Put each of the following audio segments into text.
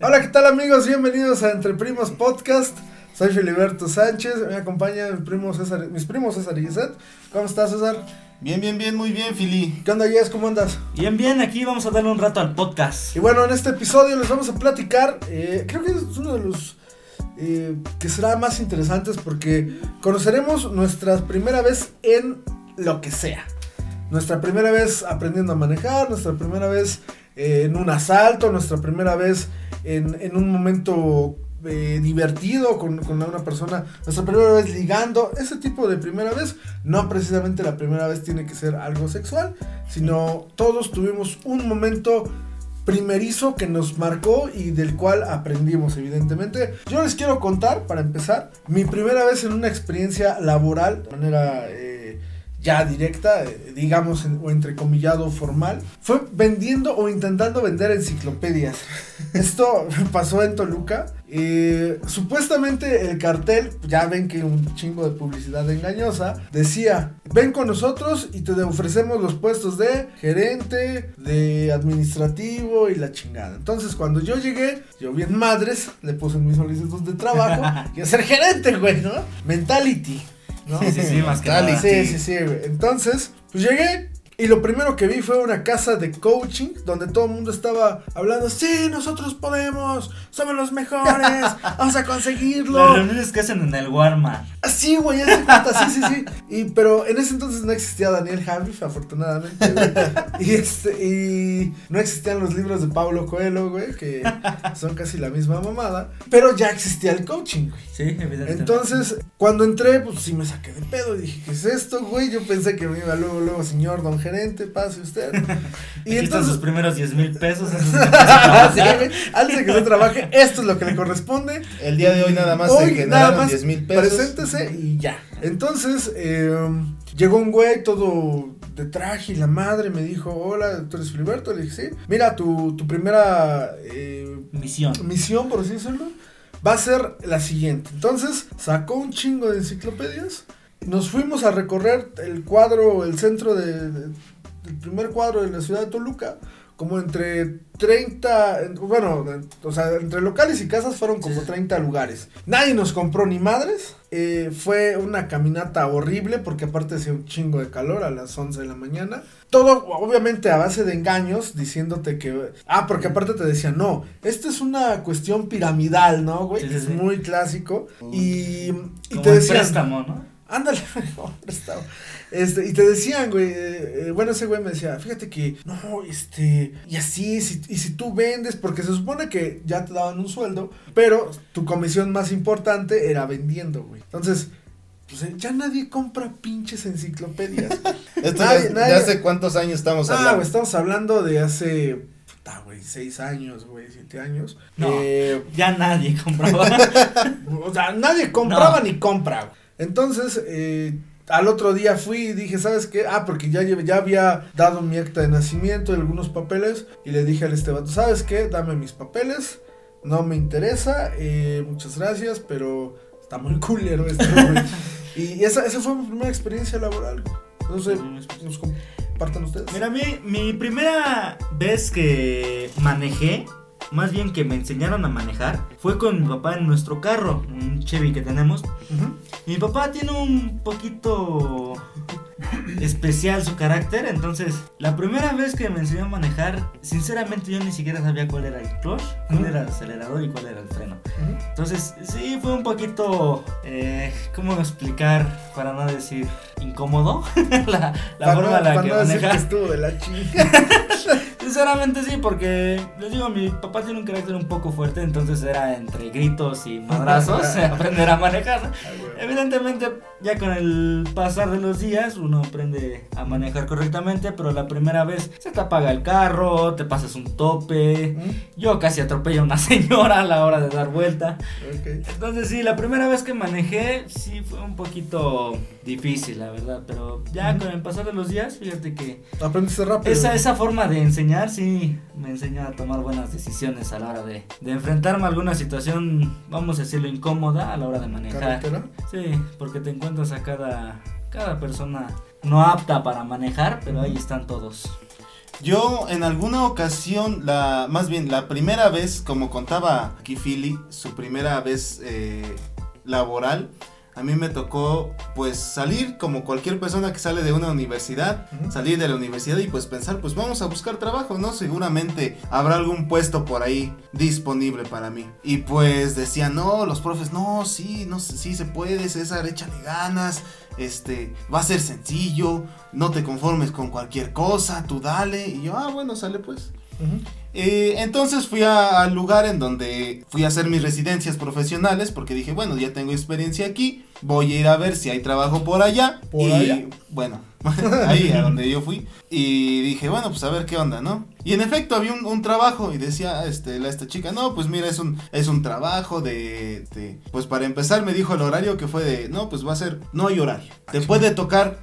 Hola, ¿qué tal amigos? Bienvenidos a Entre Primos Podcast. Soy Filiberto Sánchez, me acompaña mi primo César, mis primos César y Gisette. ¿Cómo estás, César? Bien, bien, bien, muy bien, Fili. ¿Qué onda, Jess? ¿Cómo andas? Bien, bien, aquí vamos a darle un rato al podcast. Y bueno, en este episodio les vamos a platicar, eh, creo que es uno de los eh, que será más interesantes porque conoceremos nuestra primera vez en lo que sea. Nuestra primera vez aprendiendo a manejar, nuestra primera vez eh, en un asalto, nuestra primera vez en, en un momento eh, divertido con, con, una persona, nuestra primera vez ligando, ese tipo de primera vez, no precisamente la primera vez tiene que ser algo sexual, sino todos tuvimos un momento primerizo que nos marcó y del cual aprendimos evidentemente. Yo les quiero contar, para empezar, mi primera vez en una experiencia laboral, de manera... Eh, ya directa, eh, digamos, en, o entrecomillado formal, fue vendiendo o intentando vender enciclopedias. Esto pasó en Toluca. Eh, supuestamente el cartel, ya ven que un chingo de publicidad engañosa, decía, ven con nosotros y te ofrecemos los puestos de gerente, de administrativo y la chingada. Entonces cuando yo llegué, yo bien madres, le puse mis solicitud de trabajo y a ser gerente, güey, ¿no? Mentality. ¿No? Sí, sí, sí, más que Dale, nada. Sí, sí, sí, güey. Entonces, pues llegué y lo primero que vi fue una casa de coaching donde todo el mundo estaba hablando, sí, nosotros podemos, somos los mejores, vamos a conseguirlo. Las reuniones que hacen en el Walmart. Sí, güey, hace cuenta, sí, sí, sí. Y, pero en ese entonces no existía Daniel Javif, afortunadamente, güey. Y, este, y no existían los libros de Pablo Coelho, güey, que son casi la misma mamada. Pero ya existía el coaching, güey. Sí, evidentemente. Entonces, cuando entré, pues sí me saqué de pedo y dije, ¿qué es esto, güey? Yo pensé que me iba luego, luego, señor don gerente, pase usted. Y Aquí están sus primeros 10 mil pesos. Eso es sí, antes de que se trabaje, esto es lo que le corresponde. El día de hoy nada más Hoy se generaron nada más 10 mil pesos. Preséntese y ya. Entonces, eh, llegó un güey todo de traje y la madre me dijo, hola, ¿tú eres Filiberto? Le dije, sí. Mira, tu, tu primera eh, Misión. misión, por así decirlo, va a ser la siguiente. Entonces, sacó un chingo de enciclopedias. Nos fuimos a recorrer el cuadro, el centro de, de, del primer cuadro de la ciudad de Toluca. Como entre 30, bueno, o sea, entre locales y casas fueron como 30 lugares. Nadie nos compró ni madres. Eh, fue una caminata horrible porque aparte hacía un chingo de calor a las 11 de la mañana. Todo obviamente a base de engaños diciéndote que... Ah, porque aparte te decían, no, esta es una cuestión piramidal, ¿no, güey? Sí, es sí. muy clásico. Y, y Como te decían... préstamo, ¿no? Ándale, como prestado. Este, y te decían, güey, eh, eh, bueno, ese güey me decía, fíjate que, no, este, y así, si, y si tú vendes, porque se supone que ya te daban un sueldo, pero tu comisión más importante era vendiendo, güey. Entonces, pues eh, ya nadie compra pinches enciclopedias. Esto Nadie- ya, nadie- ¿de hace cuántos años estamos ah, hablando? güey, estamos hablando de hace, puta, güey, seis años, güey, siete años. No. Eh, Ya nadie compraba. o sea, nadie compraba No. ni compra. Entonces, eh, al otro día fui y dije, ¿sabes qué? Ah, porque ya, ya había dado mi acta de nacimiento y algunos papeles. Y le dije al este vato, ¿sabes qué? Dame mis papeles. No me interesa. eh, muchas gracias, pero está muy culero esto, y esa, esa fue mi primera experiencia laboral. No sé, nos compartan ustedes. Mira, mi, mi primera vez que manejé, más bien que me enseñaron a manejar, fue con mi papá en nuestro carro, un Chevy que tenemos. Ujú. Y mi papá tiene un poquito especial su carácter, entonces la primera vez que me enseñó a manejar, sinceramente yo ni siquiera sabía cuál era el clutch, cuál era el acelerador y cuál era el freno. Entonces sí fue un poquito, eh, ¿cómo explicar para no decir incómodo? la forma no- en la que no decir maneja. que estuvo de la chinga. Sinceramente sí, porque les digo, mi papá tiene un carácter un poco fuerte, entonces era entre gritos y madrazos aprender a manejar. Evidentemente, ya con el pasar de los días, uno aprende a manejar correctamente, pero la primera vez se te apaga el carro, te pasas un tope. Ujú. Yo casi atropello a una señora a la hora de dar vuelta. Ok. Entonces sí, la primera vez que manejé sí fue un poquito difícil, la verdad, pero ya Ujú. con el pasar de los días, fíjate que Aprendiste rápido. esa, esa forma de enseñar sí me enseñó a tomar buenas decisiones a la hora de, de enfrentarme a alguna situación, vamos a decirlo, incómoda a la hora de manejar. carretera. Sí, porque te encuentras a cada, cada persona no apta para manejar, pero ahí están todos. Yo en alguna ocasión, la más bien la primera vez, como contaba aquí Philly, su primera vez eh, laboral, a mí me tocó pues salir como cualquier persona que sale de una universidad, salir de la universidad y pues pensar pues vamos a buscar trabajo, ¿no? Seguramente habrá algún puesto por ahí disponible para mí. Y pues decían, no, los profes, no, sí, no, sé, sí se puede, César, échale ganas, este, va a ser sencillo, no te conformes con cualquier cosa, tú dale. Y yo, ah, bueno, sale pues. Eh, entonces fui al lugar en donde fui a hacer mis residencias profesionales porque dije, bueno, ya tengo experiencia aquí, voy a ir a ver si hay trabajo por allá. ¿Por y allá? bueno, ahí a donde yo fui. Y dije, bueno, pues a ver qué onda, ¿no? Y en efecto había un, un trabajo y decía este, la, esta chica, no, pues mira, es un, es un trabajo de, de- Pues para empezar me dijo el horario que fue de, no, pues va a ser, no hay horario. Te puede tocar,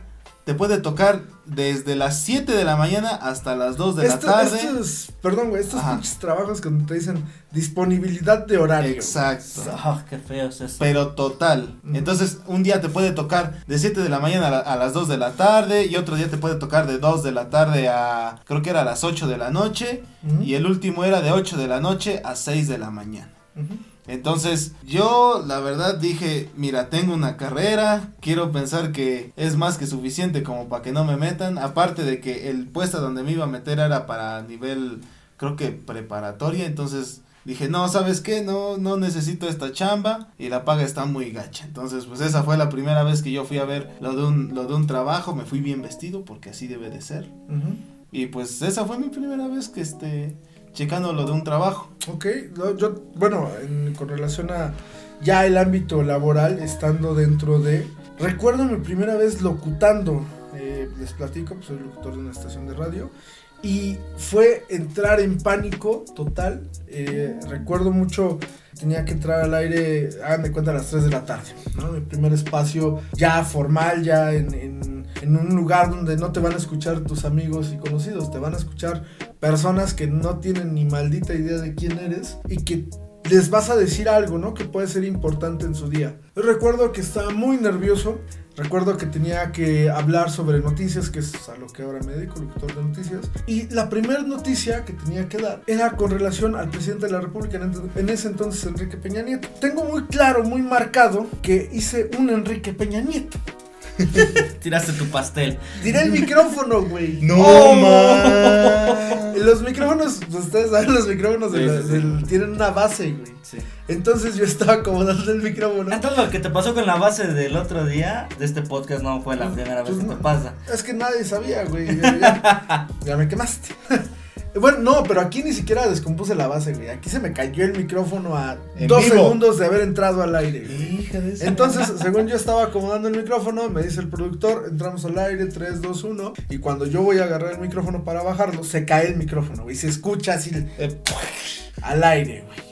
te puede tocar desde las 7 de la mañana hasta las 2 de Esto- la tarde. Estos, perdón, güey, estos pinches trabajos que te dicen disponibilidad de horario. Exacto. Ah, qué feo es eso. Pero total. Ujú. Entonces, un día te puede tocar de 7 de la mañana a, la- a las 2 de la tarde. Y otro día te puede tocar de 2 de la tarde a. Creo que era a las 8 de la noche. Ujú. Y el último era de 8 de la noche a 6 de la mañana. Ujú. Entonces, yo la verdad dije: Mira, tengo una carrera. Quiero pensar que es más que suficiente como para que no me metan. Aparte de que el puesto donde me iba a meter era para nivel, creo que preparatoria. Entonces. Dije, no, ¿sabes qué? No, no necesito esta chamba y la paga está muy gacha. Entonces, pues esa fue la primera vez que yo fui a ver lo de un, lo de un trabajo. Me fui bien vestido porque así debe de ser. Y pues esa fue mi primera vez que esté checando lo de un trabajo. Ok, yo, bueno, en- con relación a ya el ámbito laboral, estando dentro de... Recuerdo mi primera vez locutando, eh, les platico, pues soy locutor de una estación de radio, y fue entrar en pánico total. eh, recuerdo mucho, tenía que entrar al aire, hagan de cuenta, a las 3 de la tarde, ¿no? Mi primer espacio ya formal, ya en- en un lugar donde no te van a escuchar tus amigos y conocidos, te van a escuchar personas que no tienen ni maldita idea de quién eres y que les vas a decir algo, ¿no? Que puede ser importante en su día. Yo recuerdo que estaba muy nervioso. Recuerdo que tenía que hablar sobre noticias, que es a lo que ahora me dedico, locutor de noticias. Y la primera noticia que tenía que dar era con relación al presidente de la República, en, ese entonces Enrique Peña Nieto. Tengo muy claro, muy marcado que hice un Enrique Peña Nieto. Tiraste tu pastel. Tiré el micrófono, güey. ¡Oh! Los micrófonos, pues, ustedes saben, los micrófonos de Sí, sí, tienen una base, güey. Sí. Entonces yo estaba acomodando el micrófono. Entonces lo que te pasó con la base del otro día de este podcast no fue la primera vez Pues que no. te pasa. Es que nadie sabía, güey. Ya, ya- ya me quemaste. Bueno, no, pero aquí ni siquiera descompuse la base, güey. Aquí se me cayó el micrófono a En dos vivo. segundos de haber entrado al aire. güey. Hija de esa- Entonces, según yo estaba acomodando el micrófono, me dice el productor, entramos al aire, 3, 2, 1. Y cuando yo voy a agarrar el micrófono para bajarlo, se cae el micrófono, güey. Se escucha así Eh, al aire, güey.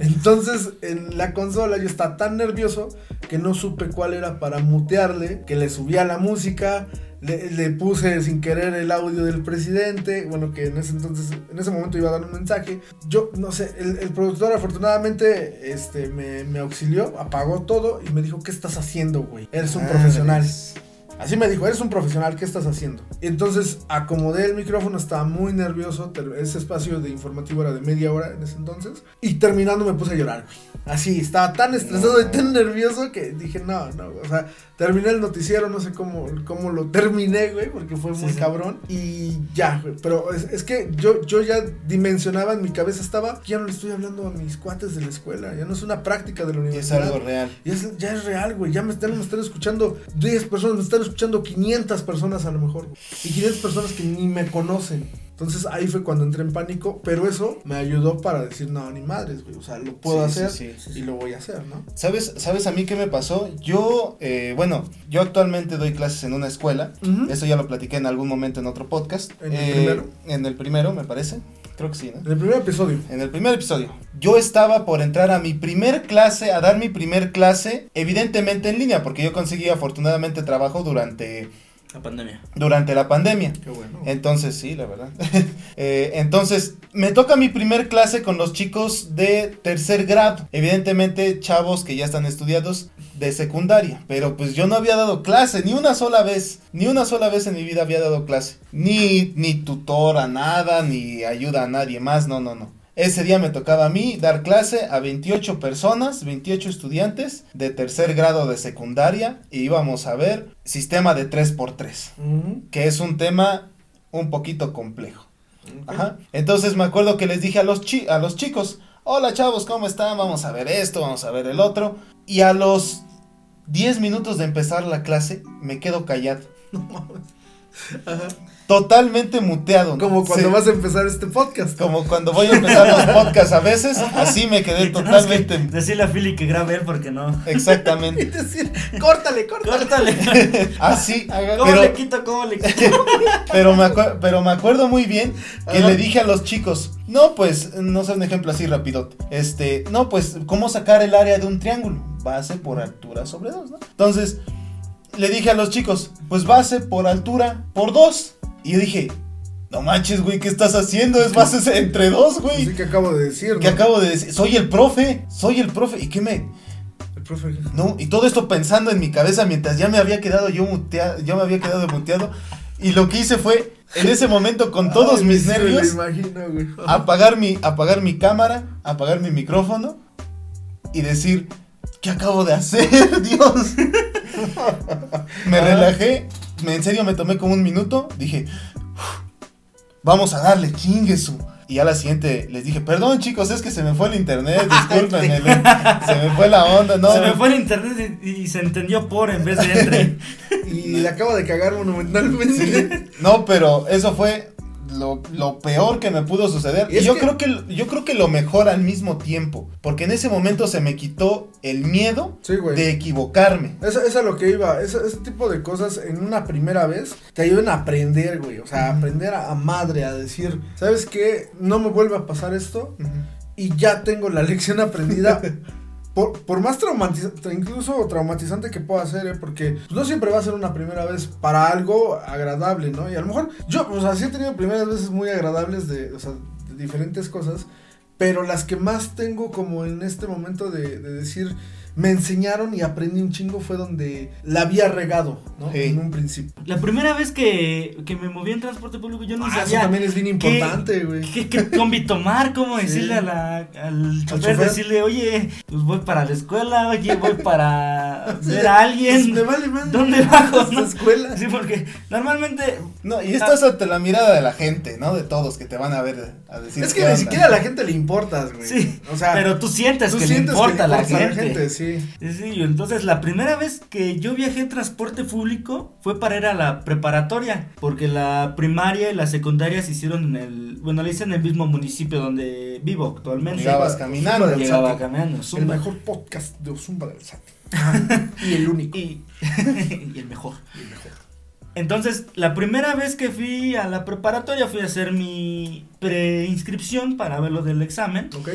Entonces, en la consola yo estaba tan nervioso que no supe cuál era para mutearle, que le subía la música, le, le puse sin querer el audio del presidente, bueno, que en ese entonces, en ese momento iba a dar un mensaje. Yo, no sé, el, el productor afortunadamente este, me, me auxilió, apagó todo y me dijo, ¿qué estás haciendo, güey? Eres un profesional. Así me dijo, eres un profesional, ¿qué estás haciendo? Entonces acomodé el micrófono, estaba muy nervioso, ese espacio de informativo era de media hora en ese entonces, y terminando me puse a llorar, güey. Así, estaba tan estresado y tan nervioso que dije, no, no, o sea, terminé el noticiero, no sé cómo, cómo lo terminé, güey, porque fue Sí, muy sí. cabrón, y ya, güey, pero es, es que yo, yo ya dimensionaba, en mi cabeza estaba, ya no le estoy hablando a mis cuates de la escuela, ya no es una práctica de la Es universidad. algo real. Ya es, ya es real, güey. Ya me están, me están escuchando 10 personas, me están escuchando 500 personas a lo mejor. Y 500 personas que ni me conocen. Entonces ahí fue cuando entré en pánico. Pero eso me ayudó para decir, no, ni madres, güey. O sea, lo puedo Sí, hacer sí, sí. y lo voy a hacer, ¿no? ¿Sabes, ¿Sabes a mí qué me pasó? Yo, eh, bueno, yo actualmente doy clases en una escuela. Eso ya lo platiqué en algún momento en otro podcast. ¿En el Eh, primero? En el primero, me parece. Creo que sí, ¿no? En el primer episodio. En el primer episodio. Yo estaba por entrar a mi primer clase, a dar mi primer clase, evidentemente en línea, porque yo conseguí afortunadamente trabajo durante, La pandemia. durante la pandemia. Qué bueno. Entonces, sí, la verdad. Eh, entonces, me toca mi primer clase con los chicos de tercer grado. Evidentemente, chavos que ya están estudiados. de secundaria, pero pues yo no había dado clase ni una sola vez, ni una sola vez en mi vida había dado clase, ni ni tutor a nada, ni ayuda a nadie más, no, no, no. Ese día me tocaba a mí dar clase a 28 personas, 28 estudiantes de tercer grado de secundaria y íbamos a ver sistema de 3x3, Ujú. que es un tema un poquito complejo. Ajá. Entonces me acuerdo que les dije a los, chi- a los chicos, hola chavos, ¿cómo están? Vamos a ver esto, vamos a ver el otro. Y a los 10 minutos de empezar la clase, me quedo callado. Ajá. Totalmente muteado. Como cuando Sí, vas a empezar este podcast. Como cuando voy a empezar los podcasts a veces, así me quedé Y tenemos que totalmente... Decirle a Philly que grabe él porque no. Y Exactamente. decir, córtale, córtale. Córtale. Así. ¿Cómo Pero, le quito? ¿Cómo le quito? pero, me acuer- pero me acuerdo muy bien que Ajá. le dije a los chicos, no, pues, no sé, un ejemplo así rapidot. Este, no, pues, ¿cómo sacar el área de un triángulo? Base por altura sobre dos, ¿no? Entonces, le dije a los chicos, pues base por altura por dos. Y yo dije, no manches, güey, ¿qué estás haciendo? Es base entre dos, güey. Así que acabo de decir, ¿no? ¿Qué acabo de decir? Soy el profe, soy el profe. ¿Y qué me...? El profe. No, y todo esto pensando en mi cabeza mientras ya me había quedado yo muteado, yo me había quedado muteado. Y lo que hice fue, en ese momento, con todos Ay, mis sí nervios, imagino, güey. apagar mi, apagar mi cámara, apagar mi micrófono y decir, ¿qué acabo de hacer, Dios? me Ajá. relajé, me, en serio me tomé como un minuto, dije, "Uf, vamos a darle chinguesu. Y a la siguiente les dije, perdón chicos, es que se me fue el internet, discúlpenme, se me fue la onda, no. Se me fue el internet y, y se entendió por en vez de entre. Y le acabo de cagar monumentalmente. No, pero eso fue lo, lo peor que me pudo suceder. Y yo que- creo que yo creo que lo mejor al mismo tiempo, porque en ese momento se me quitó el miedo Sí, de equivocarme. Eso, es a lo que iba. Ese, ese tipo de cosas en una primera vez te ayudan a aprender, güey. O sea, a aprender a, a madre, a decir, ¿sabes qué? No me vuelve a pasar esto. Y ya tengo la lección aprendida. Por, por más traumatizante, incluso traumatizante que pueda ser, ¿eh? porque no siempre va a ser una primera vez para algo agradable, ¿no? Y a lo mejor yo, o sea, sí he tenido primeras veces muy agradables de, o sea, diferentes cosas, pero las que más tengo como en este momento de decir, me enseñaron y aprendí un chingo fue donde la había regado, ¿no? Sí. En un principio. La primera vez que, que me moví en transporte público, yo no Ah, eso sabía también es bien importante, güey. qué, qué combi tomar, cómo Sí. decirle a la, al chofer, chofer. decirle, oye, pues voy para la escuela, oye, voy para Sí, ver a pues, alguien. Me vale madre. ¿Dónde bajo, no? escuela. Sí, porque normalmente No, y estás ante la mirada de la gente, ¿no? De todos que te van a ver a decir Es que ni onda. siquiera a la gente le importas, güey. Sí, O sea, pero tú sientes tú que sientes le importa a la importa gente. sí. Sí, sí, y entonces la primera vez que yo viajé en transporte público fue para ir a la preparatoria, porque la primaria y la secundaria se hicieron en el, bueno, la hice en el mismo municipio donde vivo actualmente. Llegabas Zumba- caminando. Zumba Llegaba caminando, El zumba. mejor podcast de Ozumba del Sati. y el único. Y, y el mejor. Entonces, la primera vez que fui a la preparatoria fui a hacer mi preinscripción para ver lo del examen. ¿Ok?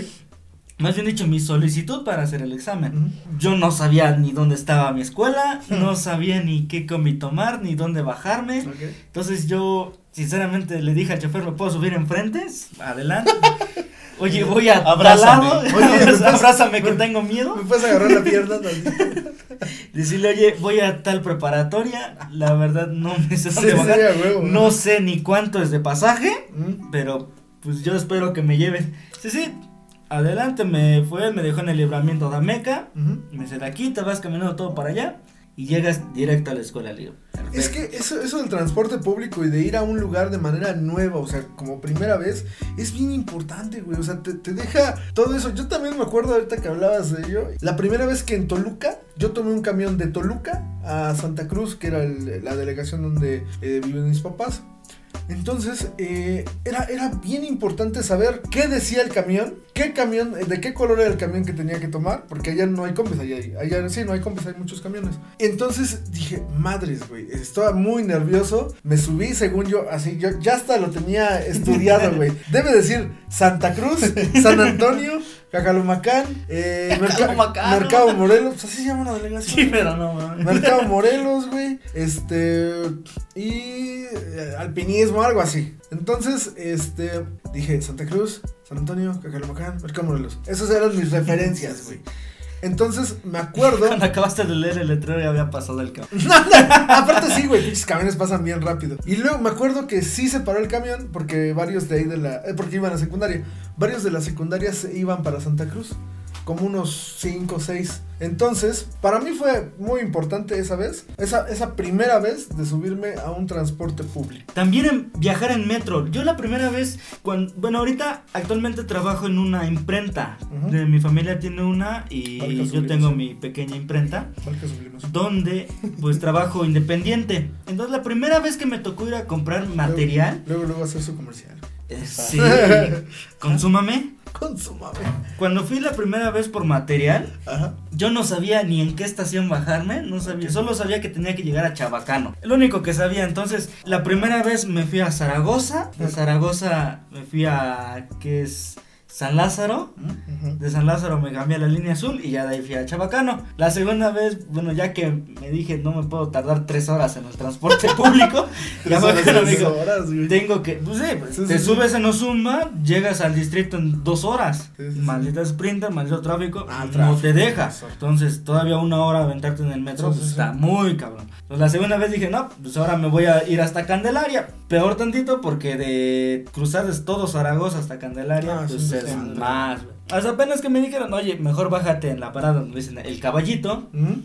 Más bien dicho, mi solicitud para hacer el examen. Yo no sabía ni dónde estaba mi escuela, no sabía ni qué combi tomar, ni dónde bajarme. Entonces yo, sinceramente, le dije al chofer, ¿me puedo subir enfrente? Adelante. Oye, voy a Abrázame. lado. Oye, ¿me puedes- abrázame que tengo miedo. ¿Me puedes agarrar la pierna? Decirle, oye, voy a tal preparatoria. La verdad, no me sé Sí, dónde bajar. sería huevo. No sé ni cuánto es de pasaje, Mm. pero pues yo espero que me lleven. Sí, sí. Adelante, me fue, me dejó en el libramiento de Ameca. Me dice, de aquí te vas caminando todo para allá y llegas directo a la escuela, le digo. Es que eso, eso del transporte público y de ir a un lugar de manera nueva, o sea, como primera vez, es bien importante, güey. O sea, te, te deja todo eso. Yo también me acuerdo ahorita que hablabas de ello. La primera vez que en Toluca, yo tomé un camión de Toluca a Santa Cruz, que era el- la delegación donde eh, viven mis papás. Entonces, eh, era, era bien importante saber qué decía el camión, qué camión, eh, de qué color era el camión que tenía que tomar, porque allá no hay combis, allá, allá sí, no hay combis, hay muchos camiones. Entonces dije, madres, güey, estaba muy nervioso, me subí, según yo, así, yo ya hasta lo tenía estudiado, güey. Debe decir Santa Cruz, San Antonio, Cacalumacán, eh, Merca- Cacalumacán, Mercado ¿no? Morelos, pues así se llama la delegación. Sí, pero no, mames. Mercado Morelos, güey. Este. Y. eh, alpinismo, algo así. Entonces, este. Dije Santa Cruz, San Antonio, Cacalomacán, Mercado Morelos. Esas eran mis referencias, güey. Entonces, me acuerdo. Cuando acabaste de leer el letrero ya había pasado el camión. Aparte sí, güey, pinches camiones pasan bien rápido. Y luego me acuerdo que sí se paró el camión porque varios de ahí de la... eh, porque iban a secundaria. Varios de la secundaria se iban para Santa Cruz. Como unos 5 o 6. Entonces, para mí fue muy importante esa vez. Esa, esa primera vez de subirme a un transporte público. También en viajar en metro. Yo la primera vez, cuando, bueno, ahorita actualmente trabajo en una imprenta. De mi familia tiene una y yo tengo mi pequeña imprenta. Donde pues trabajo independiente. Entonces la primera vez que me tocó ir a comprar material, Luego, luego hacer su comercial. Sí, consúmame. Consumame. Cuando fui la primera vez por material, Ajá. yo no sabía ni en qué estación bajarme, no sabía, solo sabía que tenía que llegar a Chabacano. Lo único que sabía, entonces, la primera vez me fui a Zaragoza, de Zaragoza me fui a, ¿qué es? San Lázaro. De San Lázaro me cambié a la línea azul y ya de ahí fui a Chabacano. La segunda vez, bueno, ya que me dije no me puedo tardar tres horas en el transporte público, ya me dijo, tengo que, pues sí, pues, Sí, te sí, subes en Ozumba, llegas al distrito en dos horas. Sí, sí, sí. maldita sprinter, maldito tráfico, Ah, no tráfico. te deja. Entonces, todavía una hora aventarte en el metro, Sí, pues sí, sí. está muy cabrón. Entonces, la segunda vez dije, no, pues ahora me voy a ir hasta Candelaria. Peor tantito porque de cruzar es todo Zaragoza hasta Candelaria, Ah, pues sí, es sí. más. Hasta apenas que me dijeron, oye, mejor bájate en la parada donde dicen el caballito, Ujú.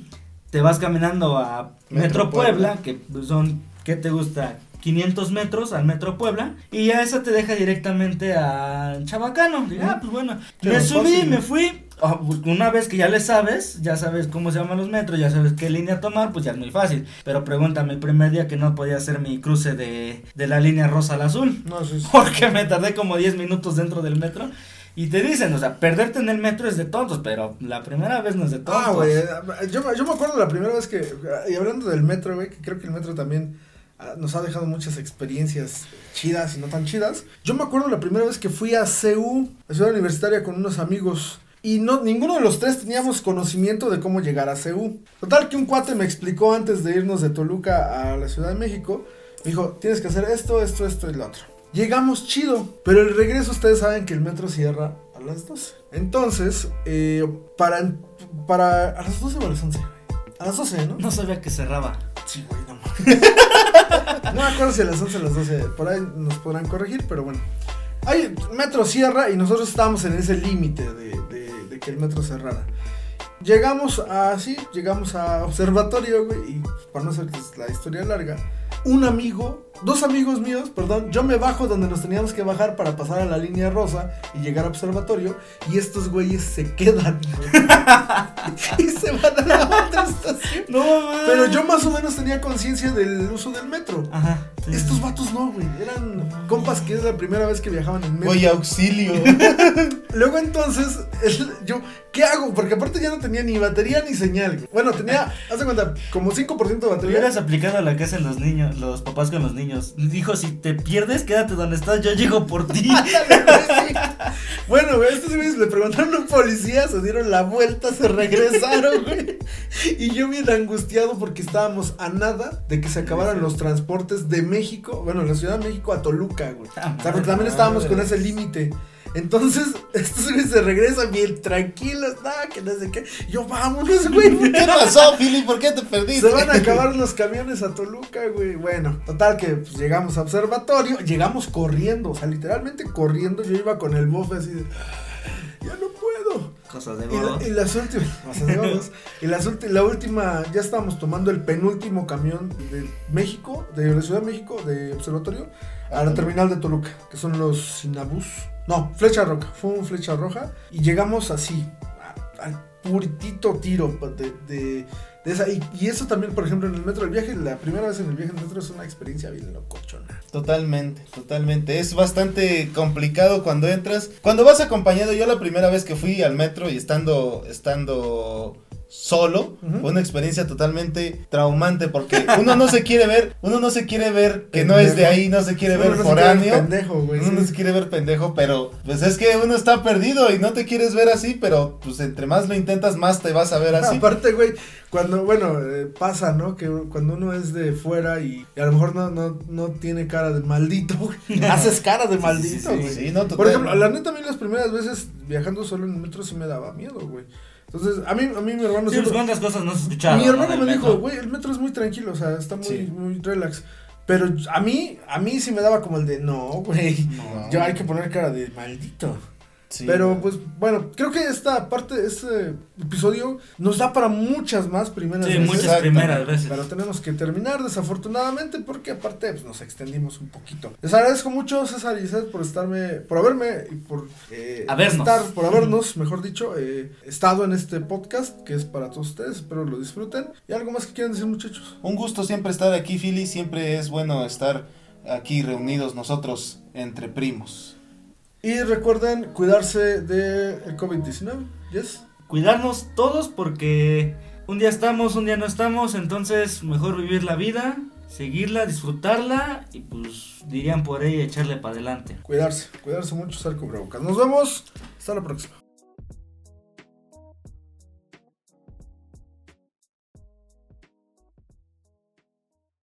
te vas caminando a Metro, Puebla, Puebla. que son, ¿qué te gusta? 500 metros al Metro Puebla y ya eso te deja directamente a Chabacano. Dije, ah, pues bueno, me subí, fácil. me fui. Ah, pues, una vez que ya le sabes, ya sabes cómo se llaman los metros, ya sabes qué línea tomar, pues ya es muy fácil. Pero pregúntame el primer día que no podía hacer mi cruce de, de la línea rosa al azul. No, sí, sí. Porque me tardé como 10 minutos dentro del metro. Y te dicen, o sea, perderte en el metro es de tontos, pero la primera vez no es de tontos. Ah, güey. Yo, me- yo me acuerdo la primera vez que. Y hablando del metro, güey, que creo que el metro también ah, nos ha dejado muchas experiencias chidas y no tan chidas. Yo me acuerdo la primera vez que fui a CU, la ciudad universitaria, con unos amigos. Y no, ninguno de los tres teníamos conocimiento de cómo llegar a CU. Total que un cuate me explicó antes de irnos de Toluca a la Ciudad de México. Me dijo, tienes que hacer esto, esto, esto y lo otro. Llegamos chido, pero el regreso ustedes saben que el metro cierra a las 12. Entonces, eh, para, para... ¿A las 12 o a las 11? A las 12, ¿no? No sabía que cerraba. Sí, güey, no. No me acuerdo si a las 11 o a las 12. Por ahí nos podrán corregir, pero bueno. Hay metro cierra y nosotros estábamos en ese límite de, de- de que el metro cerrara. Llegamos a, sí, llegamos a observatorio, güey, y para no hacer la historia larga, un amigo, dos amigos míos, perdón, yo me bajo donde nos teníamos que bajar para pasar a la línea rosa y llegar a observatorio, y estos güeyes se quedan, y se van a la otra estación. No. Pero yo más o menos tenía conciencia del uso del metro. Ajá. Sí, Estos vatos no, güey. Eran compas que es la primera vez que viajaban en metro. Oye, auxilio. Luego entonces, el- yo, ¿qué hago? Porque aparte ya no tenía ni batería ni señal. güey. Bueno, tenía, haz de cuenta, como 5% de Te batería. hubieras aplicado a la que hacen los niños, los papás con los niños. Dijo, si te pierdes, quédate donde estás, yo llego por ti. Bueno, güey, estos güeyes le preguntaron a un policía, se dieron la vuelta, se regresaron, güey. Y yo bien angustiado porque estábamos a nada de que se acabaran los transportes de México, bueno, la Ciudad de México a Toluca, güey. O sea, porque también estábamos con ese límite. Entonces, estos güeyes se regresan bien tranquilos, nada, que no sé qué. Yo, vámonos, güey. ¿Qué pasó, Philly? ¿Por qué te perdiste? Se van a acabar los camiones a Toluca, güey. Bueno, total que pues, llegamos a observatorio, llegamos corriendo, o sea, literalmente corriendo. Yo iba con el bofe así de. Cosas de Y, la- y las últimas, cosas de gordos. y las ulti- la última, ya estábamos tomando el penúltimo camión de México, de la Ciudad de México, de observatorio, a la terminal de Toluca, que son los Sinabús. No, Flecha Roja, fue un Flecha Roja. Y llegamos así, a- al puritito tiro de, de- esa. Y, eso también, por ejemplo, en el metro, el viaje, la primera vez en el viaje en el metro es una experiencia bien locochona. Totalmente, totalmente. Es bastante complicado cuando entras. Cuando vas acompañado, yo la primera vez que fui al metro y estando, estando solo, fue una experiencia totalmente traumante porque uno no se quiere ver, uno no se quiere ver que no es de ahí, no se quiere ver Uno no se quiere ver foráneo. pendejo, güey, uno no se quiere ver pendejo, pero pues es que uno está perdido y no te quieres ver así, pero pues entre más lo intentas, más te vas a ver así. Aparte, güey, cuando, bueno, eh, pasa, ¿no? Que cuando uno es de fuera y, y a lo mejor no, no, no tiene cara de maldito, güey. Haces cara de maldito, sí, güey. Sí, no, Por total- ejemplo, la neta, a mí las primeras veces viajando solo en el metro sí me daba miedo, güey. Entonces, a mí, a mí mi hermano Sí, pues siempre- cuántas cosas no se escucharon. Mi hermano ¿no? me dijo, güey, el metro es muy tranquilo, o sea, está muy, Sí. muy relax. Pero a mí, a mí sí me daba como el de, no, güey, No. yo hay que poner cara de maldito. Sí. Pero pues bueno, creo que esta parte, este episodio nos da para muchas más primeras Sí, veces. muchas primeras veces. Pero tenemos que terminar desafortunadamente porque aparte pues, nos extendimos un poquito. Les agradezco mucho César y César por estarme, por haberme y por eh, Habernos. estar, por habernos, mejor dicho, eh, estado en este podcast que es para todos ustedes. Espero lo disfruten. ¿Y algo más que quieran decir muchachos? Un gusto siempre estar aquí, Philly. Siempre es bueno estar aquí reunidos nosotros entre primos. Y recuerden cuidarse del COVID-19. ¿Yes? Cuidarnos todos porque un día estamos, un día no estamos, entonces mejor vivir la vida, seguirla, disfrutarla y pues dirían por ahí echarle para adelante. Cuidarse, cuidarse mucho, usar cubrebocas. Nos vemos. Hasta la próxima.